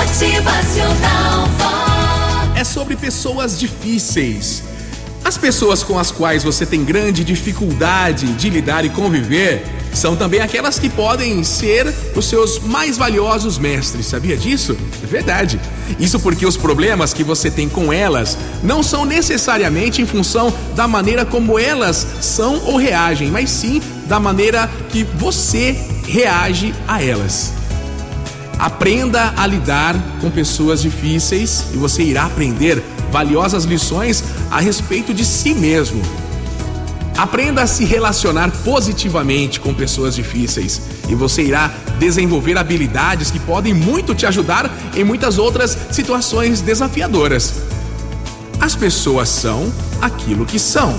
Motivacional Vox. É sobre pessoas difíceis. As pessoas com as quais você tem grande dificuldade de lidar e conviver são também aquelas que podem ser os seus mais valiosos mestres, sabia disso? É verdade. Isso porque os problemas que você tem com elas não são necessariamente em função da maneira como elas são ou reagem, mas sim da maneira que você reage a elas. Aprenda a lidar com pessoas difíceis e você irá aprender valiosas lições a respeito de si mesmo. Aprenda a se relacionar positivamente com pessoas difíceis e você irá desenvolver habilidades que podem muito te ajudar em muitas outras situações desafiadoras. As pessoas são aquilo que são.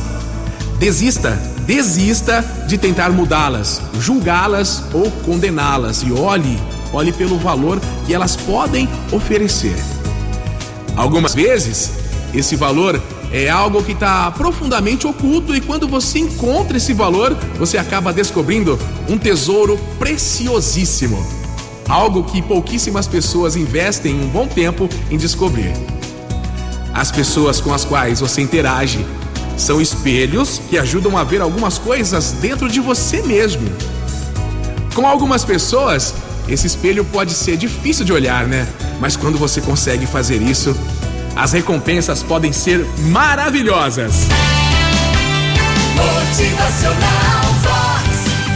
Desista, desista de tentar mudá-las, julgá-las ou condená-las e olhe, olhe pelo valor que elas podem oferecer. Algumas vezes, esse valor é algo que está profundamente oculto e quando você encontra esse valor, você acaba descobrindo um tesouro preciosíssimo. Algo que pouquíssimas pessoas investem um bom tempo em descobrir. As pessoas com as quais você interage são espelhos que ajudam a ver algumas coisas dentro de você mesmo. Com algumas pessoas, esse espelho pode ser difícil de olhar, né? Mas quando você consegue fazer isso, as recompensas podem ser maravilhosas. Motivacional Vox.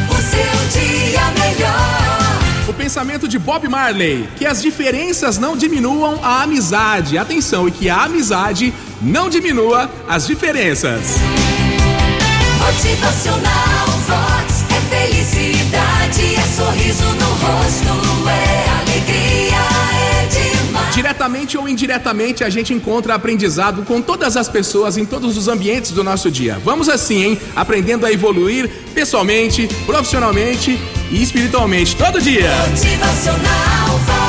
O seu dia melhor. O pensamento de Bob Marley, que as diferenças não diminuam a amizade. Atenção, e que a amizade não diminua as diferenças. Motivacional Diretamente ou indiretamente, a gente encontra aprendizado com todas as pessoas em todos os ambientes do nosso dia. Vamos assim, hein? Aprendendo a evoluir pessoalmente, profissionalmente e espiritualmente todo dia. Motivacional.